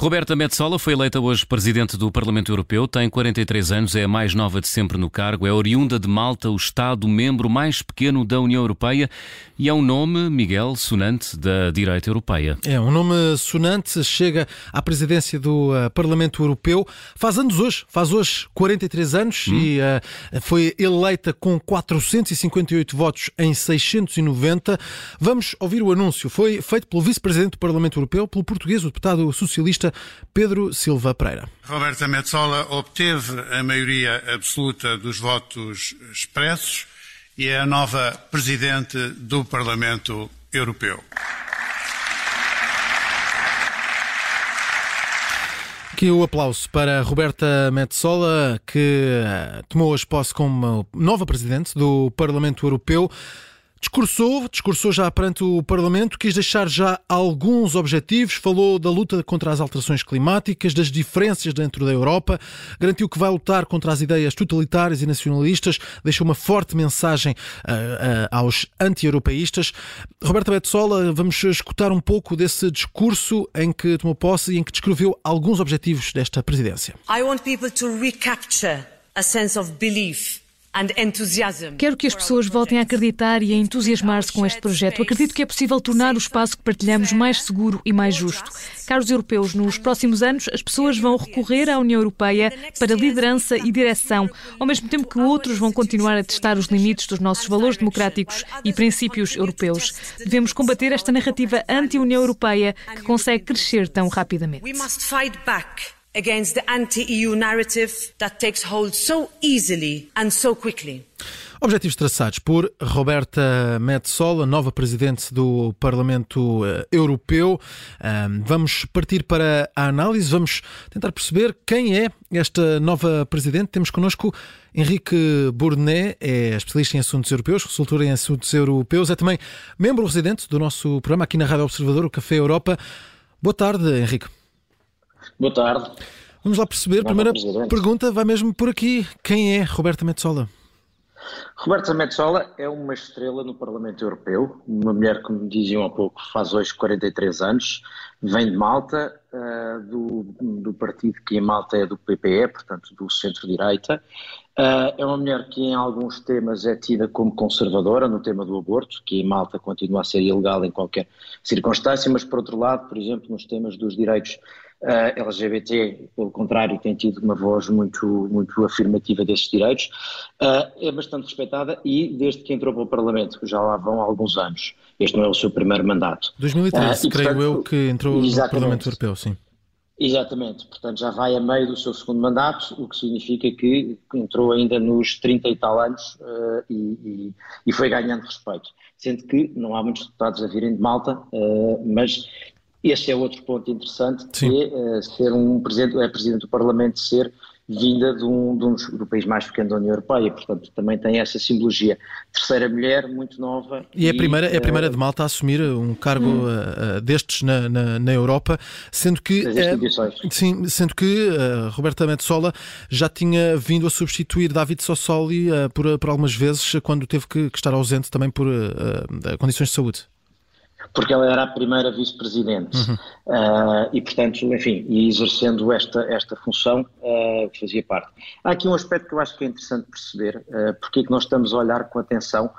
Roberta Metsola foi eleita hoje presidente do Parlamento Europeu, tem 43 anos, é a mais nova de sempre no cargo, é oriunda de Malta, o Estado-membro mais pequeno da União Europeia e é um nome, Miguel, sonante da direita europeia. É um nome sonante, chega à presidência do uh, Parlamento Europeu, faz anos hoje, faz hoje 43 anos hum. e uh, foi eleita com 458 votos em 690. Vamos ouvir o anúncio. Foi feito pelo vice-presidente do Parlamento Europeu, pelo português, o deputado socialista Pedro Silva Pereira. Roberta Metsola obteve a maioria absoluta dos votos expressos e é a nova presidente do Parlamento Europeu. Aqui o aplauso para Roberta Metsola, que eh, tomou as posse como nova presidente do Parlamento Europeu. Discursou, discursou já perante o Parlamento, quis deixar já alguns objetivos, falou da luta contra as alterações climáticas, das diferenças dentro da Europa, garantiu que vai lutar contra as ideias totalitárias e nacionalistas, deixou uma forte mensagem uh, uh, aos anti-europeístas. Roberta Betsola, vamos escutar um pouco desse discurso em que tomou posse e em que descreveu alguns objetivos desta presidência. I want people to recapture a sense of belief Quero que as pessoas voltem a acreditar e a entusiasmar-se com este projeto. Acredito que é possível tornar o espaço que partilhamos mais seguro e mais justo. Caros europeus, nos próximos anos as pessoas vão recorrer à União Europeia para liderança e direção, ao mesmo tempo que outros vão continuar a testar os limites dos nossos valores democráticos e princípios europeus. Devemos combater esta narrativa anti-União Europeia que consegue crescer tão rapidamente against the anti-EU narrative that takes hold so easily and so quickly. Objetivos traçados por Roberta Metsola, nova presidente do Parlamento eh, Europeu. Vamos partir para a análise, vamos tentar perceber quem é esta nova presidente. Temos connosco Henrique Bournet, é especialista em assuntos europeus, consultor em assuntos europeus, é também membro residente do nosso programa aqui na Rádio Observador, o Café Europa. Boa tarde, Henrique. Boa tarde. Vamos lá perceber. Primeira pergunta vai mesmo por aqui. Quem é Roberta Metsola? Roberta Metsola é uma estrela no Parlamento Europeu, uma mulher, como diziam há pouco, faz hoje 43 anos, vem de Malta, uh, do, do, partido que em Malta é do PPE, portanto do centro-direita. Uh, é uma mulher que em alguns temas é tida como conservadora, no tema do aborto, que em Malta continua a ser ilegal em qualquer circunstância, mas por outro lado, por exemplo, nos temas dos direitos Uh, LGBT, pelo contrário, tem tido uma voz muito, muito afirmativa desses direitos, uh, é bastante respeitada e desde que entrou para o Parlamento, já lá vão alguns anos, este não é o seu primeiro mandato. 2013, uh, creio portanto, eu, que entrou no Parlamento Europeu, sim. Exatamente, portanto já vai a meio do seu segundo mandato, o que significa que entrou ainda nos 30 e tal anos uh, e, e, e, foi ganhando respeito. Sendo que não há muitos deputados a virem de Malta, uh, mas este é outro ponto interessante, Sim. que é uh, ser um presidente, é presidente do Parlamento ser vinda de um, de um do país mais pequeno da União Europeia, portanto também tem essa simbologia. Terceira mulher, muito nova. E, é a primeira, é a primeira de Malta a assumir um cargo hum. uh, destes na, na, na, Europa, sendo que, uh, sim, sendo que uh, Roberta Metsola já tinha vindo a substituir David Sassoli por, por algumas vezes quando teve que, que estar ausente também por condições de saúde porque ela era a primeira vice-presidente uhum. uh, e, portanto, enfim, e exercendo esta, esta função uh, fazia parte. Há aqui um aspecto que eu acho que é interessante perceber, uh, porque é que nós estamos a olhar com atenção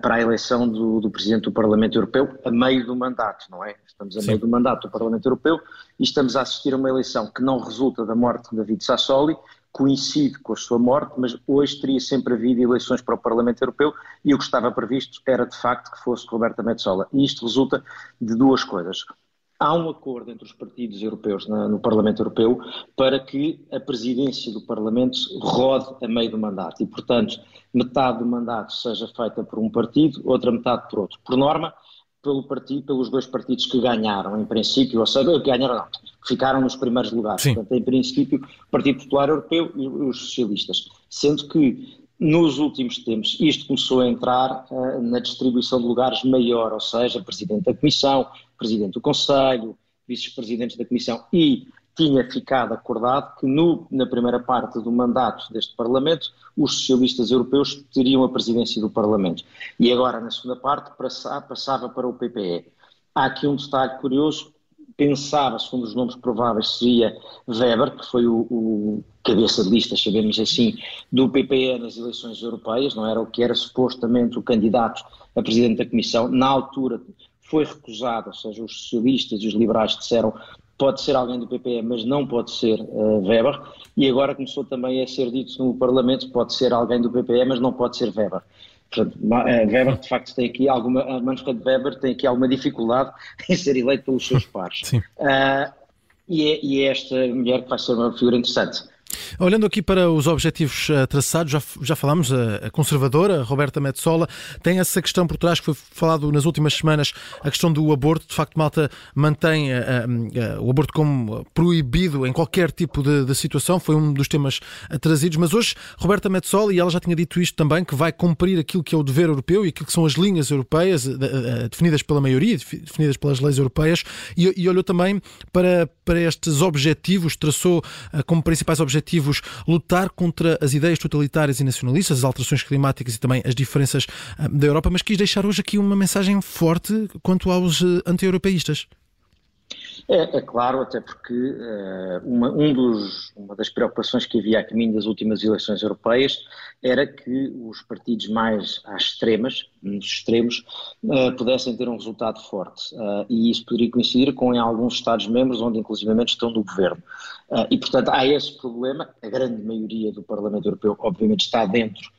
para a eleição do, do, Presidente do Parlamento Europeu a meio do mandato, não é? Estamos a Sim. meio do mandato do Parlamento Europeu e estamos a assistir a uma eleição que não resulta da morte de David Sassoli, coincide com a sua morte, mas hoje teria sempre havido eleições para o Parlamento Europeu e o que estava previsto era de facto que fosse Roberta Metsola. E isto resulta de duas coisas. Há um acordo entre os partidos europeus na, no Parlamento Europeu para que a presidência do Parlamento rode a meio do mandato e, portanto, metade do mandato seja feita por um partido, outra metade por outro. Por norma, pelo partido, pelos dois partidos que ganharam, em princípio, ou seja, que ganharam não, que ficaram nos primeiros lugares. Sim. Portanto, em princípio, o Partido Popular Europeu e os socialistas. Sendo que nos últimos tempos isto começou a entrar uh, na distribuição de lugares maior, ou seja, Presidente da Comissão, Presidente do Conselho, Vice-Presidentes da Comissão e tinha ficado acordado que no, na primeira parte do mandato deste Parlamento os socialistas europeus teriam a presidência do Parlamento. E agora, na segunda parte, passava para o PPE. Há aqui um detalhe curioso, pensava, segundo os nomes prováveis, seria Weber, que foi o, o cabeça de lista, sabemos assim, do PPE nas eleições europeias, não era o que era supostamente o candidato a presidente da Comissão. Na altura foi recusado, ou seja, os socialistas e os liberais disseram pode ser alguém do PPE, mas não pode ser uh, Weber, e agora começou também a ser dito no Parlamento, pode ser alguém do PPE, mas não pode ser Weber. Portanto, uh, Weber de facto tem aqui alguma, Manfred Weber tem aqui alguma dificuldade em ser eleito pelos seus pares. Uh, e, é, e é esta mulher que vai ser uma figura interessante. Olhando aqui para os objetivos uh, traçados, já, já falámos, a, a conservadora, Roberta Metsola, tem essa questão por trás que foi falado nas últimas semanas, a questão do aborto. De facto, Malta mantém uh, uh, o aborto como proibido em qualquer tipo de, de, situação, foi um dos temas trazidos. Mas hoje, Roberta Metsola, e ela já tinha dito isto também, que vai cumprir aquilo que é o dever europeu e aquilo que são as linhas europeias definidas pela maioria, definidas pelas leis europeias, e, e olhou também para, para estes objetivos, traçou como principais objetivos objetivos lutar contra as ideias totalitárias e nacionalistas, as alterações climáticas e também as diferenças ah, da Europa, mas quis deixar hoje aqui uma mensagem forte quanto aos ah, anti-europeístas. É, é, claro, até porque uh, uma, um dos, uma das preocupações que havia a caminho das últimas eleições europeias era que os partidos mais às extremas, nos extremos, uh, pudessem ter um resultado forte. Uh, e isso poderia coincidir com em alguns Estados-membros onde inclusivamente estão no governo. e, portanto, há esse problema. A grande maioria do Parlamento Europeu, obviamente, está dentro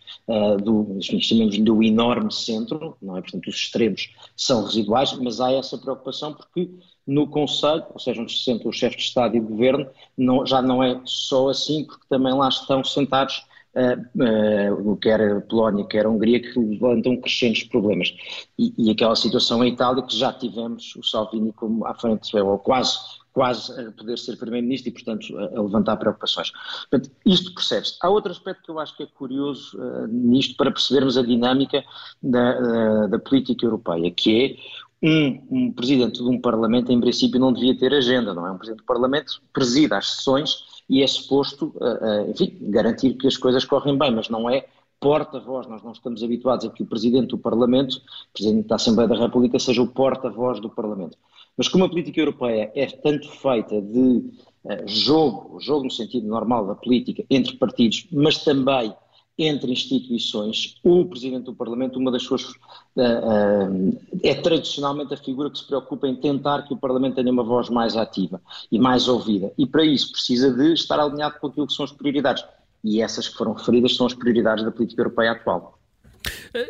do, enfim, chamemos do enorme centro, não é? Portanto, os extremos são residuais, mas há essa preocupação porque no Conselho, ou seja, onde se sentam os chefes de Estado e de Governo, não, já não é só assim, porque também lá estão sentados uh, uh, quer a Polónia, quer a Hungria, que levantam crescentes problemas. E, e, aquela situação em Itália, que já tivemos o Salvini como à frente, ou quase, quase a poder ser Primeiro-Ministro e, portanto, a, levantar preocupações. Portanto, isto percebe-se. Há outro aspecto que eu acho que é curioso uh, nisto, para percebermos a dinâmica da, da política europeia, que é um, um, presidente de um Parlamento, em princípio, não devia ter agenda, não é? Um presidente do Parlamento presida as sessões e é suposto, uh, uh, enfim, garantir que as coisas correm bem, mas não é porta-voz. Nós não estamos habituados a que o presidente do Parlamento, presidente da Assembleia da República, seja o porta-voz do Parlamento. Mas como a política europeia é tanto feita de uh, jogo, jogo no sentido normal da política, entre partidos, mas também entre instituições, o Presidente do Parlamento, uma das suas. Uh, uh, é tradicionalmente a figura que se preocupa em tentar que o Parlamento tenha uma voz mais ativa e mais ouvida. E para isso precisa de estar alinhado com aquilo que são as prioridades. E essas que foram referidas são as prioridades da política europeia atual.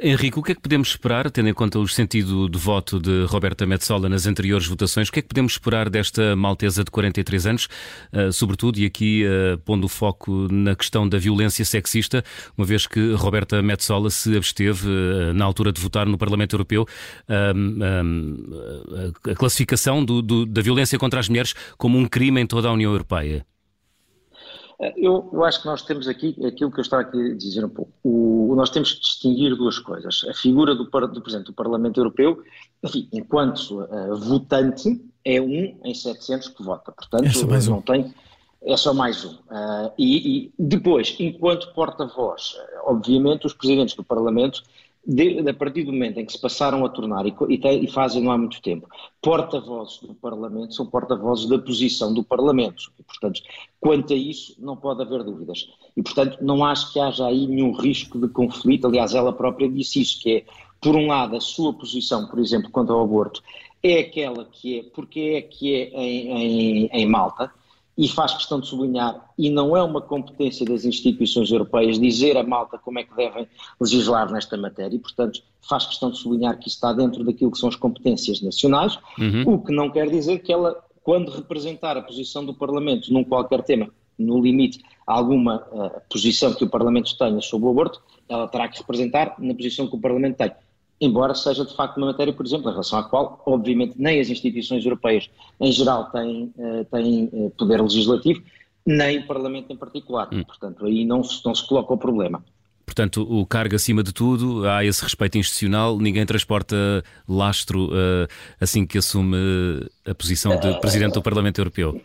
Henrique, o que é que podemos esperar, tendo em conta o sentido de voto de Roberta Metsola nas anteriores votações, o que é que podemos esperar desta maltesa de 43 anos, uh, sobretudo, e aqui uh, pondo o foco na questão da violência sexista, uma vez que Roberta Metsola se absteve, uh, na altura de votar no Parlamento Europeu, a classificação do, do, da violência contra as mulheres como um crime em toda a União Europeia? Eu, eu, acho que nós temos aqui aquilo que eu estava aqui a dizer um pouco. O, nós temos que distinguir duas coisas. A figura do, do Presidente do Parlamento Europeu, enfim, enquanto uh, votante, é um em 700 que vota. Portanto, é não um. tem. É só mais um. Uh, e, e, depois, enquanto porta-voz, obviamente os presidentes do Parlamento de, a partir do momento em que se passaram a tornar, e, e, e fazem não há muito tempo, porta-vozes do Parlamento, são porta-vozes da posição do Parlamento. E, portanto, quanto a isso, não pode haver dúvidas. E, portanto, não acho que haja aí nenhum risco de conflito. Aliás, ela própria disse isso, que é, por um lado, a sua posição, por exemplo, quanto ao aborto, é aquela que é, porque é que é em, em, em Malta, e faz questão de sublinhar, e não é uma competência das instituições europeias dizer a Malta como é que devem legislar nesta matéria, e, portanto, faz questão de sublinhar que isso está dentro daquilo que são as competências nacionais, uhum. o que não quer dizer que ela, quando representar a posição do Parlamento num qualquer tema, no limite, alguma uh, posição que o Parlamento tenha sobre o aborto, ela terá que representar na posição que o Parlamento tem embora seja de facto uma matéria, por exemplo, em relação à qual, obviamente, nem as instituições europeias em geral têm, uh, têm uh, poder legislativo, nem o Parlamento em particular. Hum. Portanto, aí não se, não se coloca o problema. Portanto, o cargo acima de tudo, há esse respeito institucional, ninguém transporta lastro uh, assim que assume a posição de Presidente do Parlamento Europeu.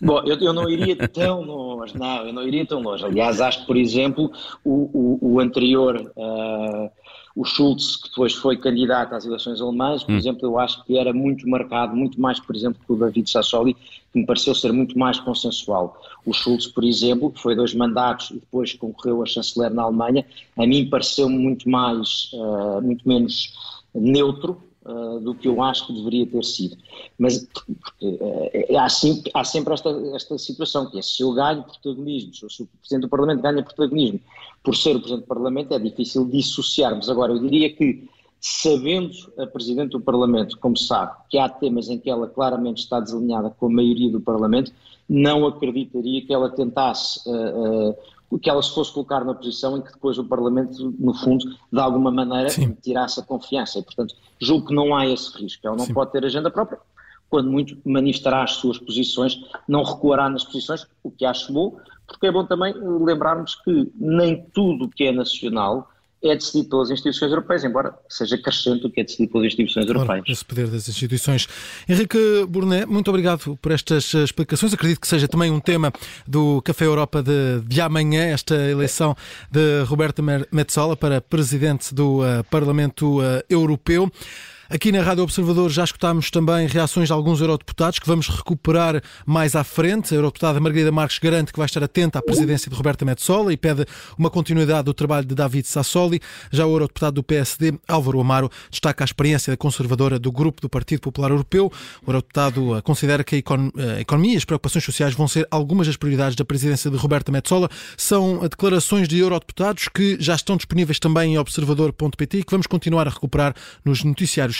Bom, eu, eu, não iria tão longe, não, eu não iria tão longe. Aliás, acho que, por exemplo, o, o, o anterior uh, o Schulz, que depois foi candidato às eleições alemãs, por hum. exemplo, eu acho que era muito marcado, muito mais, por exemplo, que o David Sassoli, que me pareceu ser muito mais consensual. O Schulz, por exemplo, que foi dois mandatos e depois concorreu a chanceler na Alemanha, a mim pareceu muito mais, uh, muito menos neutro, Uh, do que eu acho que deveria ter sido. Mas porque, uh, há, sempre, há, sempre, esta, esta situação, que é se eu ganho protagonismo, se o Presidente do Parlamento ganha protagonismo por ser o Presidente do Parlamento, é difícil dissociarmos. Agora, eu diria que, sabendo a Presidente do Parlamento, como sabe, que há temas em que ela claramente está desalinhada com a maioria do Parlamento, não acreditaria que ela tentasse uh, que ela se fosse colocar na posição em que depois o Parlamento, no fundo, de alguma maneira, Sim. tirasse a confiança. E, portanto, julgo que não há esse risco. Ela não Sim. pode ter agenda própria. Quando muito manifestará as suas posições, não recuará nas posições, o que acho bom, porque é bom também lembrarmos que nem tudo que é nacional é decidido pelas instituições europeias, embora seja crescente o que é decidido pelas instituições claro, europeias. Esse poder das instituições. Henrique Burnet, muito obrigado por estas explicações. Acredito que seja também um tema do Café Europa de, de amanhã, esta eleição de Roberto Metsola para presidente do uh, Parlamento uh, Europeu. Aqui na Rádio Observador já escutámos também reações de alguns eurodeputados que vamos recuperar mais à frente. A eurodeputada Margarida Marques garante que vai estar atenta à presidência de Roberta Metsola e pede uma continuidade do trabalho de David Sassoli. Já o eurodeputado do PSD, Álvaro Amaro, destaca a experiência conservadora do grupo do Partido Popular Europeu. O eurodeputado eh, considera que a economia e as preocupações sociais vão ser algumas das prioridades da presidência de Roberta Metsola. São declarações de eurodeputados que já estão disponíveis também em observador.pt e que vamos continuar a recuperar nos noticiários